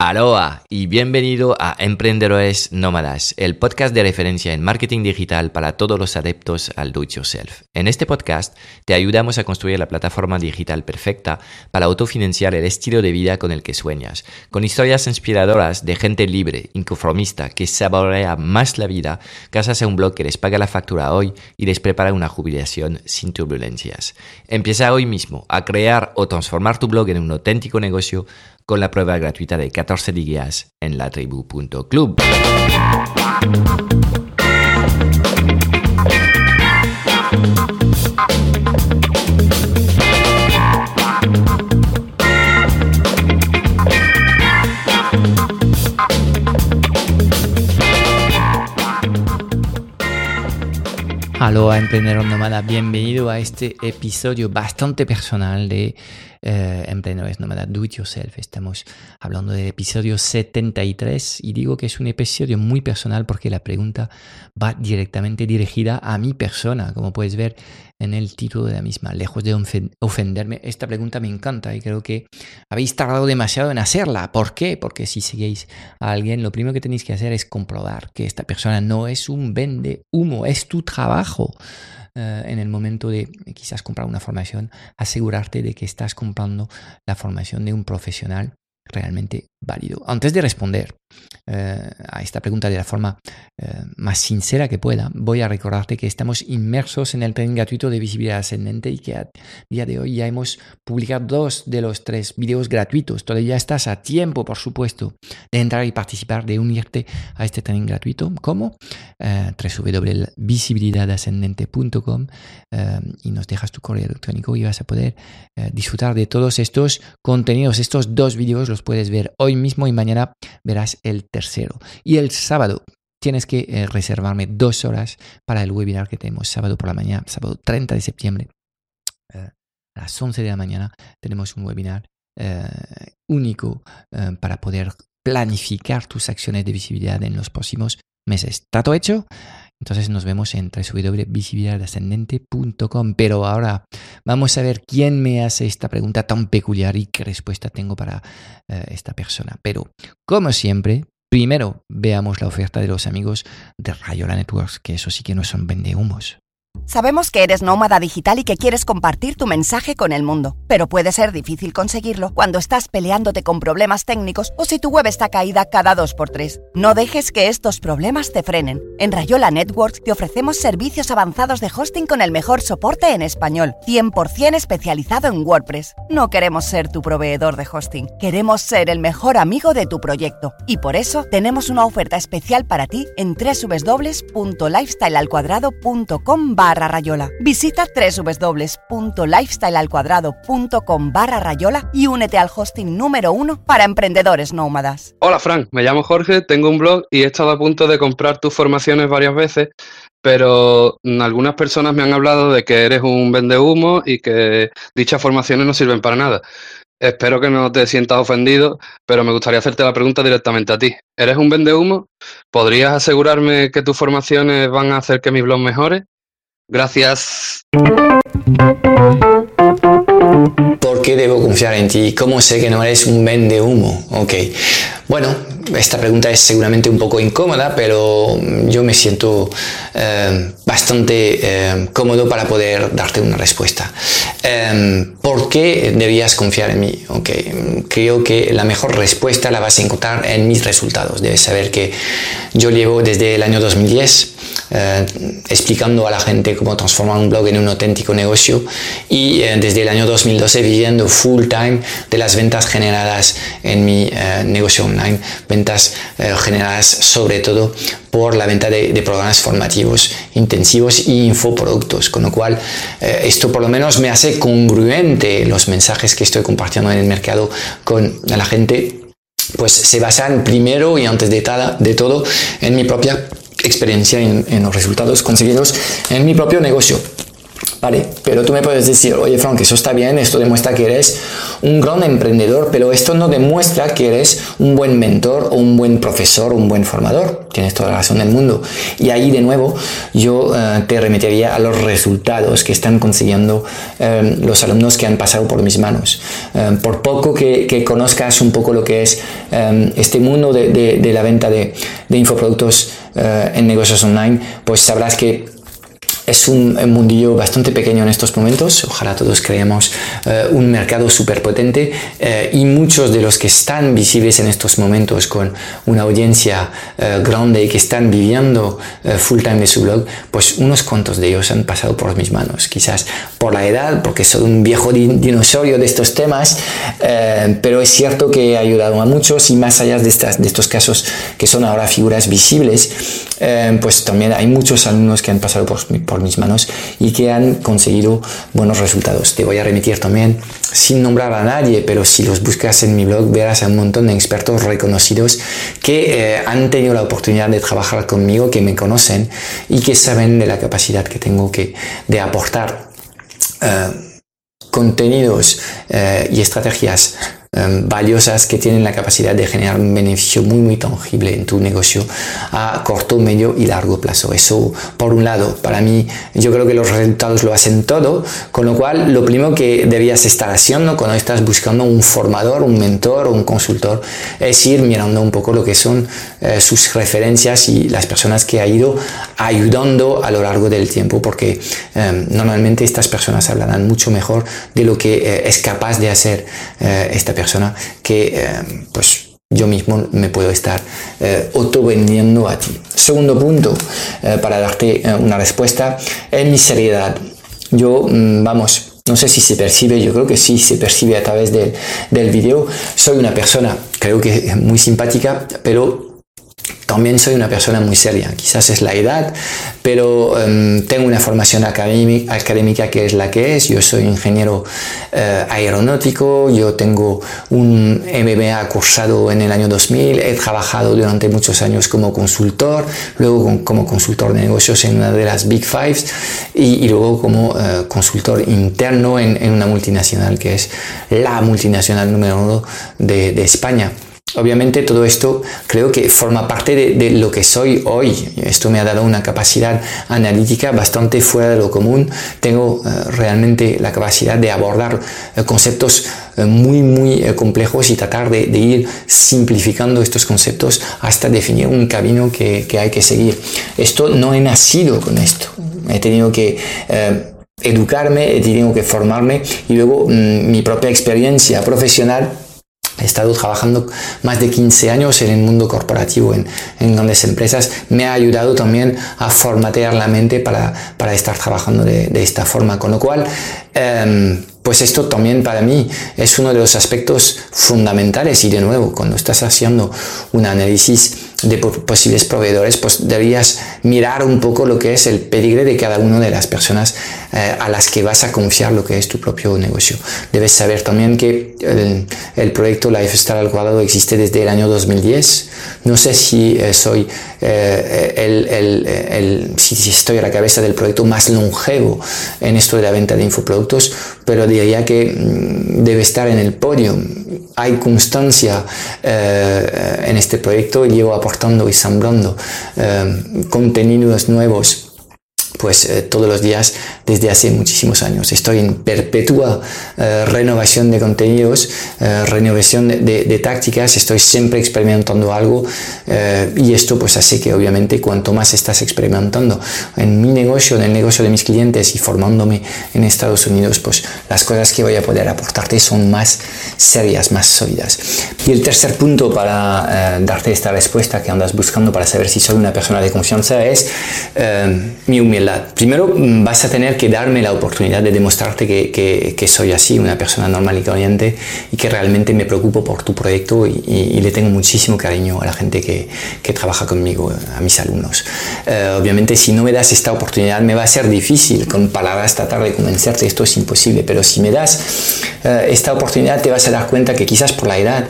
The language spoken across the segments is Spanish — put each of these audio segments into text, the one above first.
Aloha y bienvenido a Emprendedores Nómadas, el podcast de referencia en marketing digital para todos los adeptos al do it yourself. En este podcast te ayudamos a construir la plataforma digital perfecta para autofinanciar el estilo de vida con el que sueñas, con historias inspiradoras de gente libre, inconformista, que saborea más la vida gracias a un blog que les paga la factura hoy y les prepara una jubilación sin turbulencias. Empieza hoy mismo a crear o transformar tu blog en un auténtico negocio con la prueba gratuita de 14 días en latribu.club. Hola, emprendedor nómada, bienvenido a este episodio bastante personal de eh, Emprendedores Nómadas Do It Yourself. Estamos hablando del episodio 73 y digo que es un episodio muy personal porque la pregunta va directamente dirigida a mi persona, como puedes ver en el título de la misma. Lejos de ofenderme, esta pregunta me encanta y creo que habéis tardado demasiado en hacerla. ¿Por qué? Porque si seguís a alguien, lo primero que tenéis que hacer es comprobar que esta persona no es un vende humo, es tu trabajo. Eh, en el momento de quizás comprar una formación, asegurarte de que estás comprando la formación de un profesional realmente válido. Antes de responder eh, a esta pregunta de la forma eh, más sincera que pueda, voy a recordarte que estamos inmersos en el tren gratuito de visibilidad ascendente y que a día de hoy ya hemos publicado dos de los tres videos gratuitos. Todavía estás a tiempo, por supuesto, de entrar y participar, de unirte a este tren gratuito, como eh, www.visibilidadascendente.com eh, y nos dejas tu correo electrónico y vas a poder disfrutar de todos estos contenidos. Estos dos videos los puedes ver hoy mismo y mañana verás el tercero. Y el sábado tienes que eh, reservarme dos horas para el webinar que tenemos sábado por la mañana, sábado 30 de septiembre. Eh, a las 11 de la mañana tenemos un webinar eh, único para poder planificar tus acciones de visibilidad en los próximos meses. ¿Está todo hecho? Entonces nos vemos en www.visibilidadascendente.com. Pero ahora vamos a ver quién me hace esta pregunta tan peculiar y qué respuesta tengo para eh, esta persona. Pero como siempre, primero veamos la oferta de los amigos de Rayola Networks, que eso sí que no son vendehumos. Sabemos que eres nómada digital y que quieres compartir tu mensaje con el mundo, pero puede ser difícil conseguirlo cuando estás peleándote con problemas técnicos o si tu web está caída cada dos por tres. No dejes que estos problemas te frenen. En Rayola Networks te ofrecemos servicios avanzados de hosting con el mejor soporte en español, 100% especializado en WordPress. No queremos ser tu proveedor de hosting, queremos ser el mejor amigo de tu proyecto y por eso tenemos una oferta especial para ti en www.lifestylealcuadrado.com barra Rayola. Visita www.lifestylealcuadrado.com barra Rayola y únete al hosting número uno para emprendedores nómadas. Hola Frank, me llamo Jorge, tengo un blog y he estado a punto de comprar tus formaciones varias veces, pero algunas personas me han hablado de que eres un humo y que dichas formaciones no sirven para nada. Espero que no te sientas ofendido, pero me gustaría hacerte la pregunta directamente a ti. ¿Eres un humo? ¿Podrías asegurarme que tus formaciones van a hacer que mi blog mejore? Gracias. ¿Por qué debo confiar en ti? ¿Cómo sé que no eres un vende humo? Ok. Bueno, esta pregunta es seguramente un poco incómoda, pero yo me siento eh, bastante eh, cómodo para poder darte una respuesta. Eh, ¿Por qué deberías confiar en mí? Okay. Creo que la mejor respuesta la vas a encontrar en mis resultados. Debes saber que yo llevo desde el año 2010 explicando a la gente cómo transformar un blog en un auténtico negocio y desde el año 2012 viviendo full time de las ventas generadas en mi negocio online ventas eh, generadas sobre todo por la venta de, programas formativos intensivos y infoproductos, con lo cual eh, esto por lo menos me hace congruente los mensajes que estoy compartiendo en el mercado con la gente, pues se basan primero y antes de, de todo en mi propia experiencia, en, en los resultados conseguidos en mi propio negocio. Vale, pero tú me puedes decir, oye Frank, eso está bien, esto demuestra que eres un gran emprendedor, pero esto no demuestra que eres un buen mentor o un buen profesor o un buen formador. Tienes toda la razón del mundo. Y ahí de nuevo yo eh, te remitiría a los resultados que están consiguiendo eh, los alumnos que han pasado por mis manos. Eh, por poco que, conozcas un poco lo que es este mundo de, la venta de, de infoproductos en negocios online, pues sabrás que es un, mundillo bastante pequeño en estos momentos. Ojalá todos creemos eh, un mercado súper potente eh, y muchos de los que están visibles en estos momentos con una audiencia eh, grande y que están viviendo full time de su blog, pues unos cuantos de ellos han pasado por mis manos. Quizás por la edad, porque soy un viejo dinosaurio de estos temas, pero es cierto que ha ayudado a muchos y más allá de, estas, de estos casos que son ahora figuras visibles, pues también hay muchos alumnos que han pasado por, por mis manos y que han conseguido buenos resultados. Te voy a remitir también, sin nombrar a nadie, pero si los buscas en mi blog verás a un montón de expertos reconocidos que eh, han tenido la oportunidad de trabajar conmigo, que me conocen y que saben de la capacidad que tengo que, de aportar. Eh, contenidos eh, y estrategias Em, valiosas que tienen la capacidad de generar un beneficio muy muy tangible en tu negocio a corto, medio y largo plazo. Eso por un lado, para mí yo creo que los resultados lo hacen todo, con lo cual lo primero que debías estar haciendo cuando estás buscando un formador, un mentor o un consultor es ir mirando un poco lo que son eh, sus referencias y las personas que ha ido ayudando a lo largo del tiempo, porque em, normalmente estas personas hablarán mucho mejor de lo que eh, es capaz de hacer eh, esta persona que eh, pues yo mismo me puedo estar eh, auto vendiendo a ti. Segundo punto, eh, para darte una respuesta, es mi seriedad. Yo, mm, vamos, no sé si se percibe, yo creo que sí se percibe a través del video. Soy una persona, creo que muy simpática, pero también soy una persona muy seria, quizás es la edad, pero em, tengo una formación académica, que es la que es. Yo soy ingeniero eh, aeronáutico, yo tengo un MBA cursado en el año 2000, he trabajado durante muchos años como consultor, luego como consultor de negocios en una de las Big Fives y, luego como eh, consultor interno en, una multinacional que es la multinacional número uno de España. Obviamente todo esto creo que forma parte de, lo que soy hoy. Esto me ha dado una capacidad analítica bastante fuera de lo común. Tengo eh, realmente la capacidad de abordar eh, conceptos eh, muy, muy complejos y tratar de, ir simplificando estos conceptos hasta definir un camino que, hay que seguir. Esto no he nacido con esto. He tenido que educarme, he tenido que formarme y luego mm, mi propia experiencia profesional He estado trabajando más de 15 años en el mundo corporativo, en, grandes empresas. Me ha ayudado también a formatear la mente para, estar trabajando de, esta forma. Con lo cual, em, pues esto también para mí es uno de los aspectos fundamentales. Y de nuevo, cuando estás haciendo un análisis de posibles proveedores, pues deberías mirar un poco lo que es el peligro de cada una de las personas eh, a las que vas a confiar lo que es tu propio negocio. Debes saber también que el, proyecto Lifestyle al cuadrado existe desde el año 2010. No sé si eh, soy eh, el, el, si, estoy a la cabeza del proyecto más longevo en esto de la venta de infoproductos, pero diría que mm, debe estar en el podio. Hay constancia en este proyecto y llevo aportando y sembrando eh, contenidos nuevos pues eh, todos los días desde hace muchísimos años. Estoy en perpetua eh, renovación de contenidos, renovación de, tácticas, estoy siempre experimentando algo y esto pues hace que obviamente cuanto más estás experimentando en mi negocio, en el negocio de mis clientes y formándome en Estados Unidos, pues las cosas que voy a poder aportarte son más serias, más sólidas. Y el tercer punto para eh, darte esta respuesta que andas buscando para saber si soy una persona de confianza es eh, mi humildad. Primero mm, vas a tener que darme la oportunidad de demostrarte que, que, soy así, una persona normal y corriente y que realmente me preocupo por tu proyecto y, le tengo muchísimo cariño a la gente que, que trabaja conmigo, a mis alumnos. Eh, obviamente si no me das esta oportunidad me va a ser difícil con palabras tratar de convencerte, esto es imposible, pero si me das esta oportunidad te vas a dar cuenta que quizás por la edad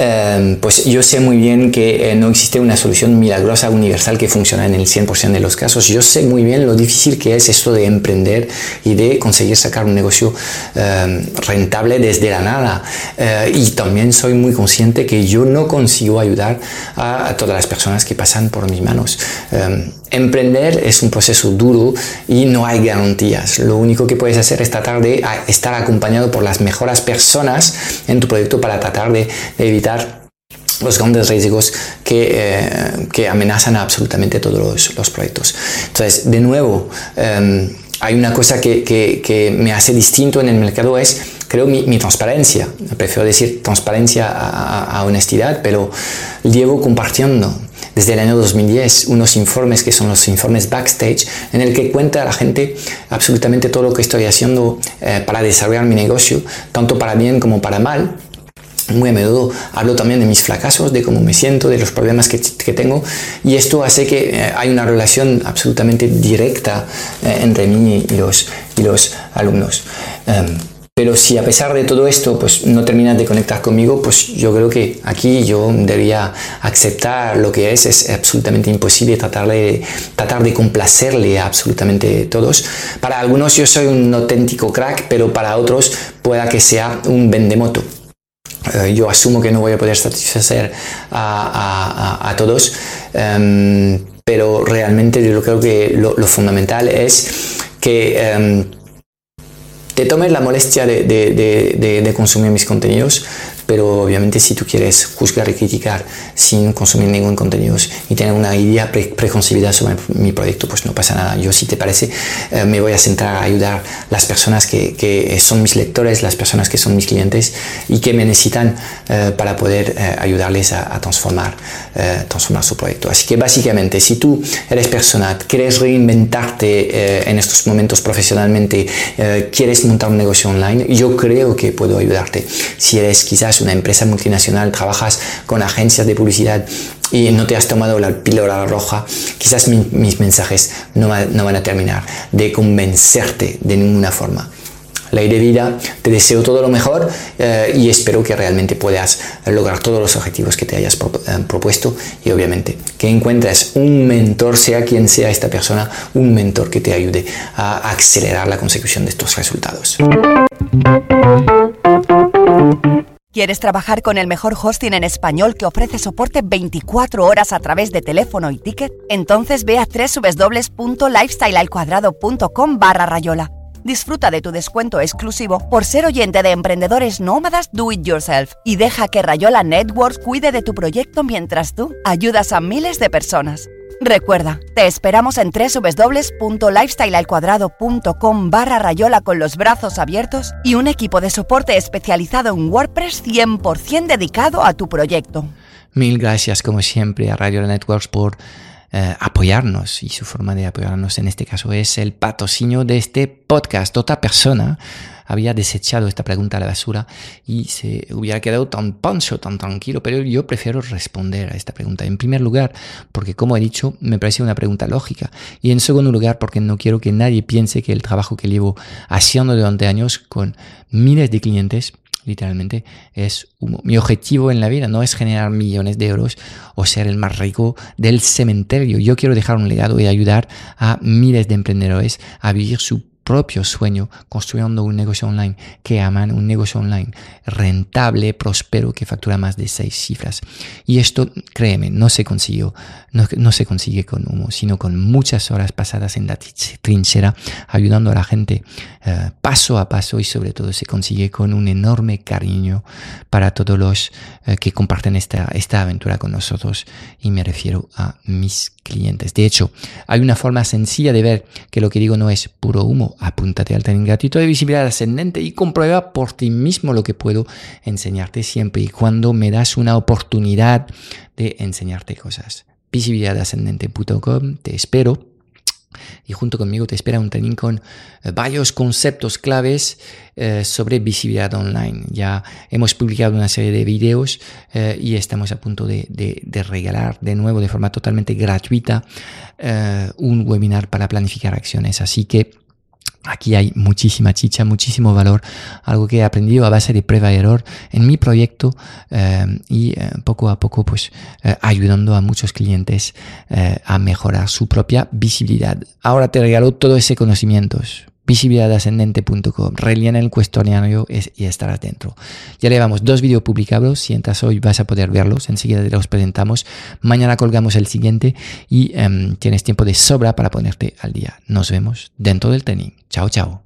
Em, pues yo sé muy bien que eh, no existe una solución milagrosa universal que funcione en el 100% de los casos. Yo sé muy bien lo difícil que es esto de emprender y de conseguir sacar un negocio em, rentable desde la nada. Eh, y también soy muy consciente que yo no consigo ayudar a, todas las personas que pasan por mis manos. Em, emprender es un proceso duro y no hay garantías. Lo único que puedes hacer es tratar de estar acompañado por las mejores personas en tu proyecto para tratar de evitar los grandes riesgos que, eh, que amenazan absolutamente todos los, proyectos. Entonces, de nuevo, em, hay una cosa que, que, me hace distinto en el mercado es, creo, mi, transparencia. Prefiero decir transparencia a, honestidad, pero llevo compartiendo desde el año 2010 unos informes que son los informes backstage en el que cuenta a la gente absolutamente todo lo que estoy haciendo eh, para desarrollar mi negocio, tanto para bien como para mal muy a menudo hablo también de mis fracasos, de cómo me siento, de los problemas que, tengo y esto hace que eh, hay una relación absolutamente directa eh, entre mí y los, alumnos. Em, pero si a pesar de todo esto pues no terminas de conectar conmigo, pues yo creo que aquí yo debería aceptar lo que es. Es absolutamente imposible tratar de, tratar de complacerle a absolutamente todos. Para algunos yo soy un auténtico crack, pero para otros pueda que sea un vendemoto. Eh, yo asumo que no voy a poder satisfacer a, todos, em, pero realmente yo creo que lo, fundamental es que em, te tomes la molestia de, consumir mis contenidos, pero obviamente si tú quieres juzgar y criticar sin consumir ningún contenido y tener una idea preconcebida sobre mi proyecto, pues no pasa nada. Yo si te parece eh, me voy a centrar a ayudar las personas que, que, son mis lectores, las personas que son mis clientes y que me necesitan eh, para poder eh, ayudarles a, transformar, transformar su proyecto. Así que básicamente si tú eres persona, quieres reinventarte en estos momentos profesionalmente, quieres montar un negocio online, yo creo que puedo ayudarte. Si eres quizás una empresa multinacional, trabajas con agencias de publicidad y no te has tomado la píldora roja, quizás mis mensajes no, van a terminar de convencerte de ninguna forma. Idea de vida, te deseo todo lo mejor eh, y espero que realmente puedas lograr todos los objetivos que te hayas eh, propuesto y obviamente que encuentres un mentor, sea quien sea esta persona, un mentor que te ayude a acelerar la consecución de estos resultados. ¿Quieres trabajar con el mejor hosting en español que ofrece soporte 24 horas a través de teléfono y ticket? Entonces ve a www.lifestylealcuadrado.com barra Rayola. Disfruta de tu descuento exclusivo por ser oyente de emprendedores nómadas Do It Yourself y deja que Rayola Networks cuide de tu proyecto mientras tú ayudas a miles de personas. Recuerda, te esperamos en www.lifestylealcuadrado.com barra rayola con los brazos abiertos y un equipo de soporte especializado en WordPress 100% dedicado a tu proyecto. Mil gracias como siempre a Rayola Networks por eh, apoyarnos y su forma de apoyarnos en este caso es el patrocinio de este podcast. Otra persona había desechado esta pregunta a la basura y se hubiera quedado tan pancho, tan tranquilo, pero yo prefiero responder a esta pregunta. En primer lugar, porque como he dicho, me parece una pregunta lógica. Y en segundo lugar, porque no quiero que nadie piense que el trabajo que llevo haciendo durante años con miles de clientes literalmente es mi objetivo en la vida no es generar millones de euros o ser el más rico del cementerio. Yo quiero dejar un legado y ayudar a miles de emprendedores a vivir su propio sueño construyendo un negocio online que aman, un negocio online rentable, próspero, que factura más de seis cifras. Y esto, créeme, no se consiguió, no, se consigue con humo, sino con muchas horas pasadas en la trinchera, ayudando a la gente eh, paso a paso y sobre todo se consigue con un enorme cariño para todos los eh, que comparten esta, esta aventura con nosotros y me refiero a mis clientes. De hecho, hay una forma sencilla de ver que lo que digo no es puro humo. Apúntate al training gratuito de visibilidad ascendente y comprueba por ti mismo lo que puedo enseñarte siempre y cuando me das una oportunidad de enseñarte cosas. Visibilidadascendente.com, te espero y junto conmigo te espera un training con eh, varios conceptos claves eh, sobre visibilidad online. Ya hemos publicado una serie de videos eh, y estamos a punto de, de, regalar de nuevo de forma totalmente gratuita un webinar para planificar acciones. Así que Aquí hay muchísima chicha, muchísimo valor, algo que he aprendido a base de prueba y error en mi proyecto eh, y eh, poco a poco pues eh, ayudando a muchos clientes a mejorar su propia visibilidad. Ahora te regalo todo ese conocimientos visibilidadascendente.com, rellena el cuestionario y estarás dentro. Ya llevamos dos vídeos publicados, si entras hoy vas a poder verlos, enseguida te los presentamos, mañana colgamos el siguiente y em, tienes tiempo de sobra para ponerte al día. Nos vemos dentro del training. Chao, chao.